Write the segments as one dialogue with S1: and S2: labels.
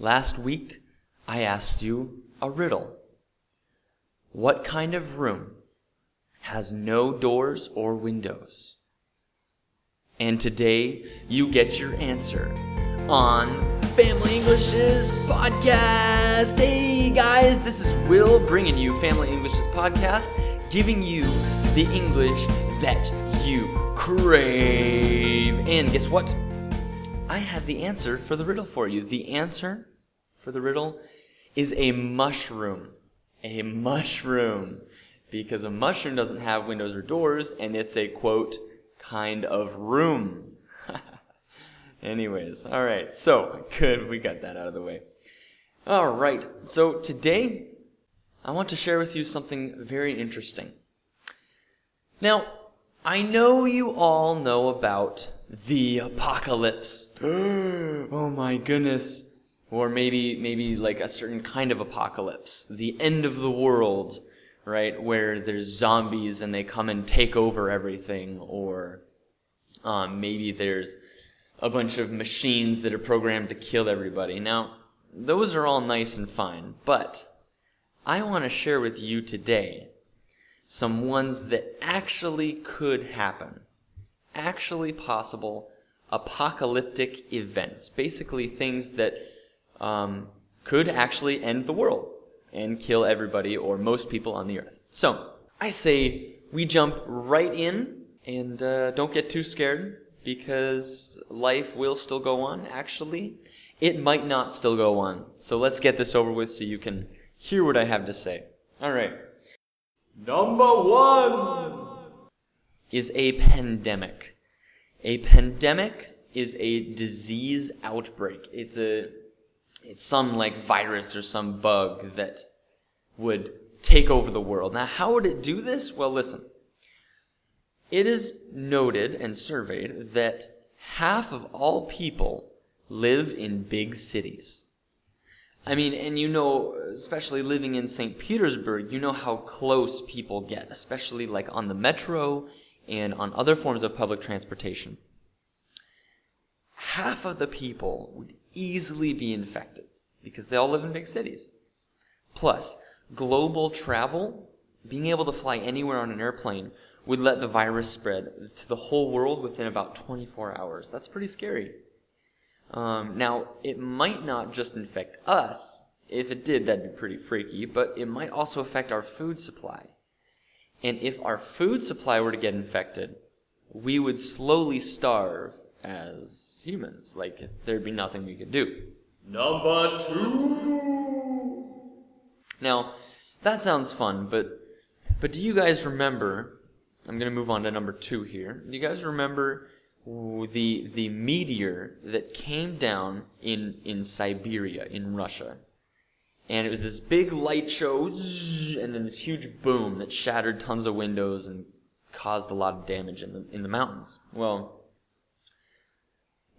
S1: Last week, I asked you a riddle. What kind of room has no doors or windows? And today, you get your answer on Family English's podcast. Hey guys, this is Will bringing you Family English's podcast, giving you the English that you crave. And guess what? I have the answer for the riddle for you. The answer for the riddle is a mushroom. A mushroom. Because a mushroom doesn't have windows or doors, and it's a quote, kind of room. Anyways, alright, so good, we got that out of the way. Alright, so today I want to share with you something very interesting. Now, I know you all know about the apocalypse. oh my goodness. Or maybe, maybe like a certain kind of apocalypse. The end of the world, right? Where there's zombies and they come and take over everything. Or um, maybe there's a bunch of machines that are programmed to kill everybody. Now, those are all nice and fine, but I want to share with you today some ones that actually could happen actually possible apocalyptic events. Basically, things that um, could actually end the world and kill everybody or most people on the earth. So, I say we jump right in and uh, don't get too scared because life will still go on, actually. It might not still go on. So, let's get this over with so you can hear what I have to say. All right. Number one is a pandemic. A pandemic is a disease outbreak. It's a it's some like virus or some bug that would take over the world. Now, how would it do this? Well, listen. It is noted and surveyed that half of all people live in big cities. I mean, and you know, especially living in St. Petersburg, you know how close people get, especially like on the metro and on other forms of public transportation. Half of the people would easily be infected because they all live in big cities. Plus, global travel, being able to fly anywhere on an airplane, would let the virus spread to the whole world within about 24 hours. That's pretty scary. Um, now, it might not just infect us. If it did, that'd be pretty freaky, but it might also affect our food supply. And if our food supply were to get infected, we would slowly starve as humans. Like, there'd be nothing we could do. Number two! Now, that sounds fun, but, but do you guys remember? I'm going to move on to number two here. Do you guys remember the, the meteor that came down in, in Siberia, in Russia? And it was this big light show, and then this huge boom that shattered tons of windows and caused a lot of damage in the in the mountains. Well,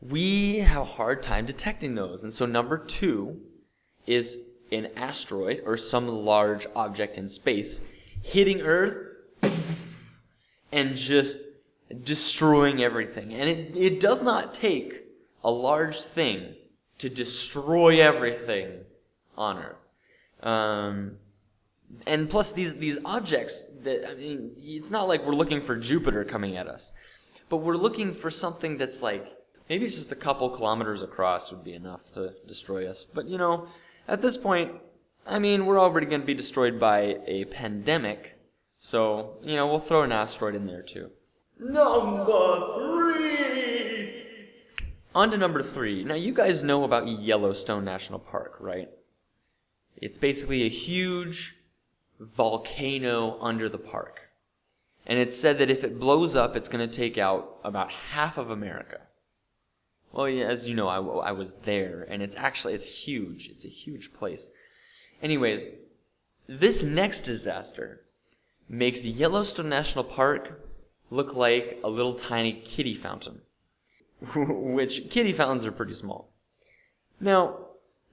S1: we have a hard time detecting those, and so number two is an asteroid or some large object in space hitting Earth and just destroying everything. And it, it does not take a large thing to destroy everything on Earth. Um, and plus, these these objects that I mean, it's not like we're looking for Jupiter coming at us, but we're looking for something that's like maybe just a couple kilometers across would be enough to destroy us. But you know, at this point, I mean, we're already going to be destroyed by a pandemic, so you know, we'll throw an asteroid in there too. Number three. On to number three. Now, you guys know about Yellowstone National Park, right? It's basically a huge volcano under the park. And it's said that if it blows up, it's going to take out about half of America. Well, as you know, I, I was there, and it's actually, it's huge. It's a huge place. Anyways, this next disaster makes Yellowstone National Park look like a little tiny kitty fountain. Which, kitty fountains are pretty small. Now,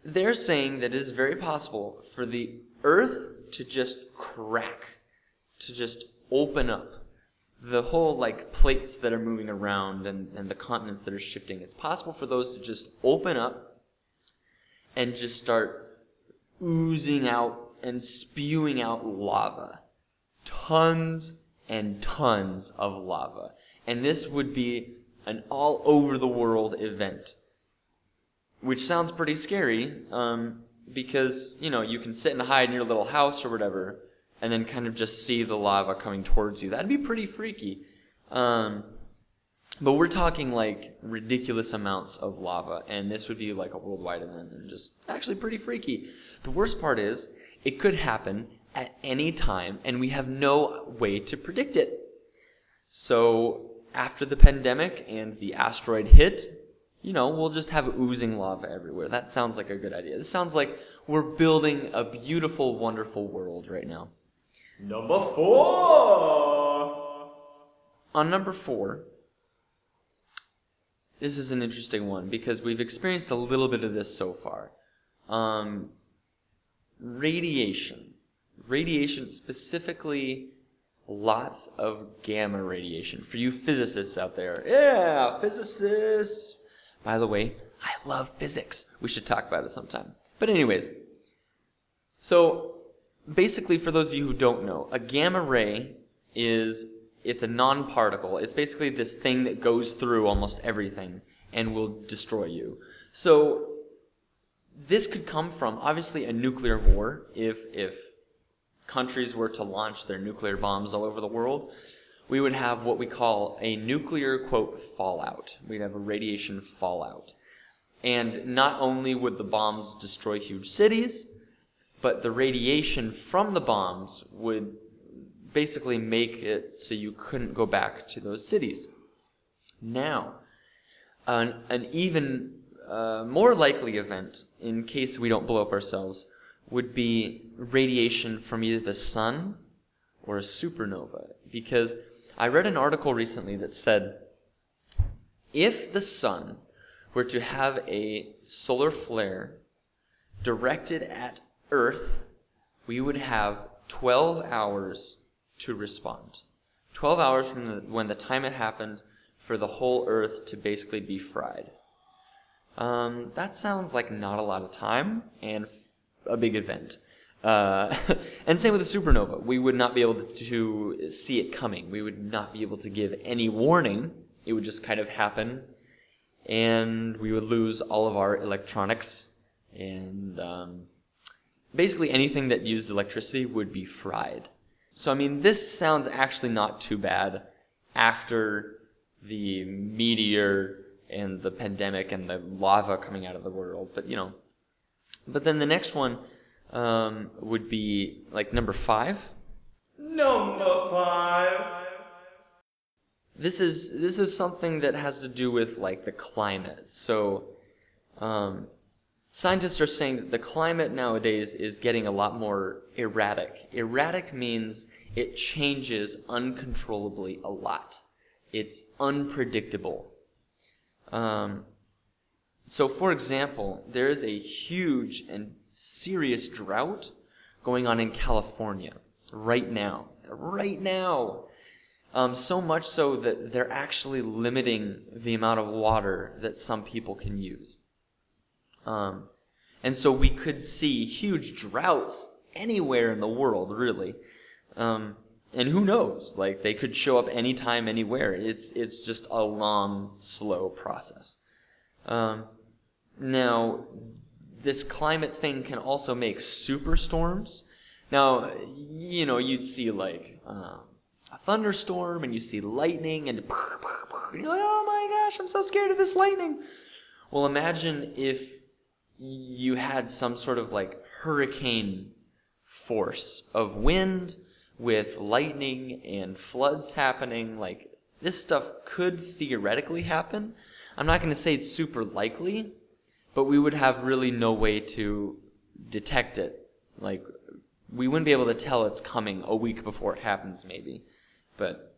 S1: they're saying that it is very possible for the earth to just crack, to just open up. The whole like plates that are moving around and, and the continents that are shifting, it's possible for those to just open up and just start oozing out and spewing out lava. Tons and tons of lava. And this would be an all over the world event. Which sounds pretty scary, um, because, you know, you can sit and hide in your little house or whatever, and then kind of just see the lava coming towards you. That'd be pretty freaky. Um, but we're talking like ridiculous amounts of lava, and this would be like a worldwide event and just actually pretty freaky. The worst part is, it could happen at any time, and we have no way to predict it. So, after the pandemic and the asteroid hit, you know, we'll just have oozing lava everywhere. That sounds like a good idea. This sounds like we're building a beautiful, wonderful world right now.
S2: Number four.
S1: On number four, this is an interesting one because we've experienced a little bit of this so far. Um, radiation. Radiation, specifically lots of gamma radiation. For you physicists out there, yeah, physicists. By the way, I love physics. We should talk about it sometime. But, anyways, so basically, for those of you who don't know, a gamma ray is it's a non-particle. It's basically this thing that goes through almost everything and will destroy you. So this could come from obviously a nuclear war if if countries were to launch their nuclear bombs all over the world. We would have what we call a nuclear quote fallout. We'd have a radiation fallout. And not only would the bombs destroy huge cities, but the radiation from the bombs would basically make it so you couldn't go back to those cities. Now, an, an even uh, more likely event, in case we don't blow up ourselves, would be radiation from either the sun or a supernova. Because I read an article recently that said if the sun were to have a solar flare directed at Earth, we would have 12 hours to respond. 12 hours from the, when the time it happened for the whole Earth to basically be fried. Um, that sounds like not a lot of time and f- a big event. Uh, and same with the supernova. We would not be able to, to see it coming. We would not be able to give any warning. It would just kind of happen, and we would lose all of our electronics, and um, basically anything that used electricity would be fried. So, I mean, this sounds actually not too bad after the meteor and the pandemic and the lava coming out of the world, but you know. But then the next one um, would be like number five.
S2: Number five.
S1: This is this is something that has to do with like the climate. So, um, Scientists are saying that the climate nowadays is getting a lot more erratic. Erratic means it changes uncontrollably a lot. It's unpredictable. Um, so, for example, there is a huge and serious drought going on in California right now. Right now. Um, so much so that they're actually limiting the amount of water that some people can use. Um, and so we could see huge droughts anywhere in the world, really. Um, and who knows? Like they could show up anytime, anywhere. It's it's just a long, slow process. Um, now, this climate thing can also make superstorms. Now, you know, you'd see like uh, a thunderstorm, and you see lightning, and, and you're like, oh my gosh, I'm so scared of this lightning. Well, imagine if you had some sort of like hurricane force of wind with lightning and floods happening. Like, this stuff could theoretically happen. I'm not going to say it's super likely, but we would have really no way to detect it. Like, we wouldn't be able to tell it's coming a week before it happens, maybe. But,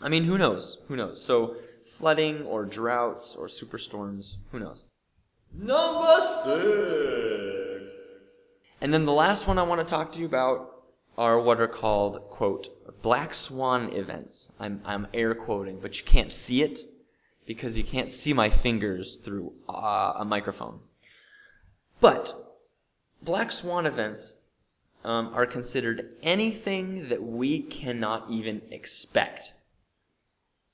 S1: I mean, who knows? Who knows? So, flooding or droughts or superstorms, who knows?
S2: Number six.
S1: And then the last one I want to talk to you about are what are called, quote, black swan events. I'm, I'm air quoting, but you can't see it because you can't see my fingers through uh, a microphone. But black swan events um, are considered anything that we cannot even expect.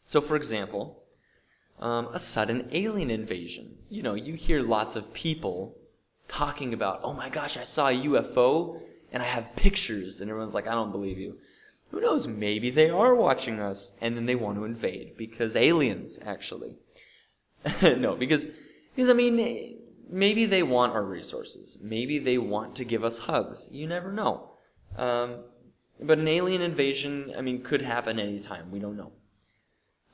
S1: So, for example, um, a sudden alien invasion. You know, you hear lots of people talking about, oh my gosh, I saw a UFO and I have pictures, and everyone's like, I don't believe you. Who knows? Maybe they are watching us, and then they want to invade because aliens, actually. no, because because I mean, maybe they want our resources. Maybe they want to give us hugs. You never know. Um, but an alien invasion, I mean, could happen anytime. We don't know.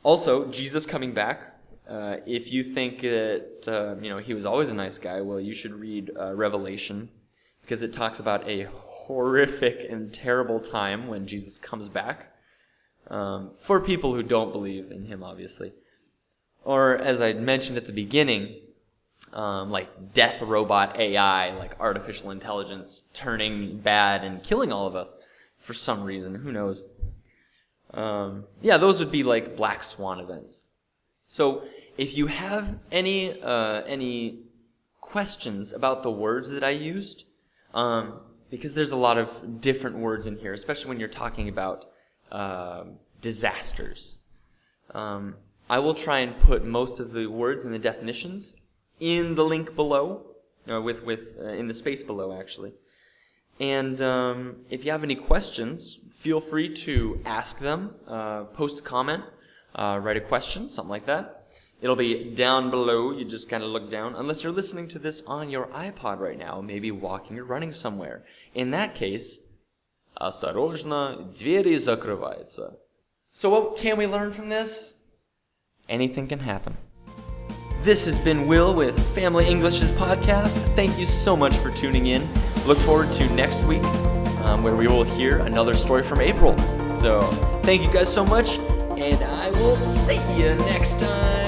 S1: Also, Jesus coming back. Uh, if you think that uh, you know he was always a nice guy, well, you should read uh, Revelation because it talks about a horrific and terrible time when Jesus comes back. Um, for people who don't believe in him, obviously. Or, as I mentioned at the beginning, um, like death robot AI, like artificial intelligence turning bad and killing all of us for some reason. Who knows? Um, yeah, those would be like black swan events. So, if you have any uh, any questions about the words that I used, um, because there's a lot of different words in here, especially when you're talking about uh, disasters. Um, I will try and put most of the words and the definitions in the link below, uh, with with uh, in the space below actually. And um, if you have any questions, feel free to ask them, uh, post a comment, uh, write a question, something like that. It'll be down below. You just kind of look down. Unless you're listening to this on your iPod right now, maybe walking or running somewhere. In that case, осторожно, двери закрываются. So what can we learn from this? Anything can happen. This has been Will with Family English's podcast. Thank you so much for tuning in. Look forward to next week um, where we will hear another story from April. So thank you guys so much, and I will see you next time.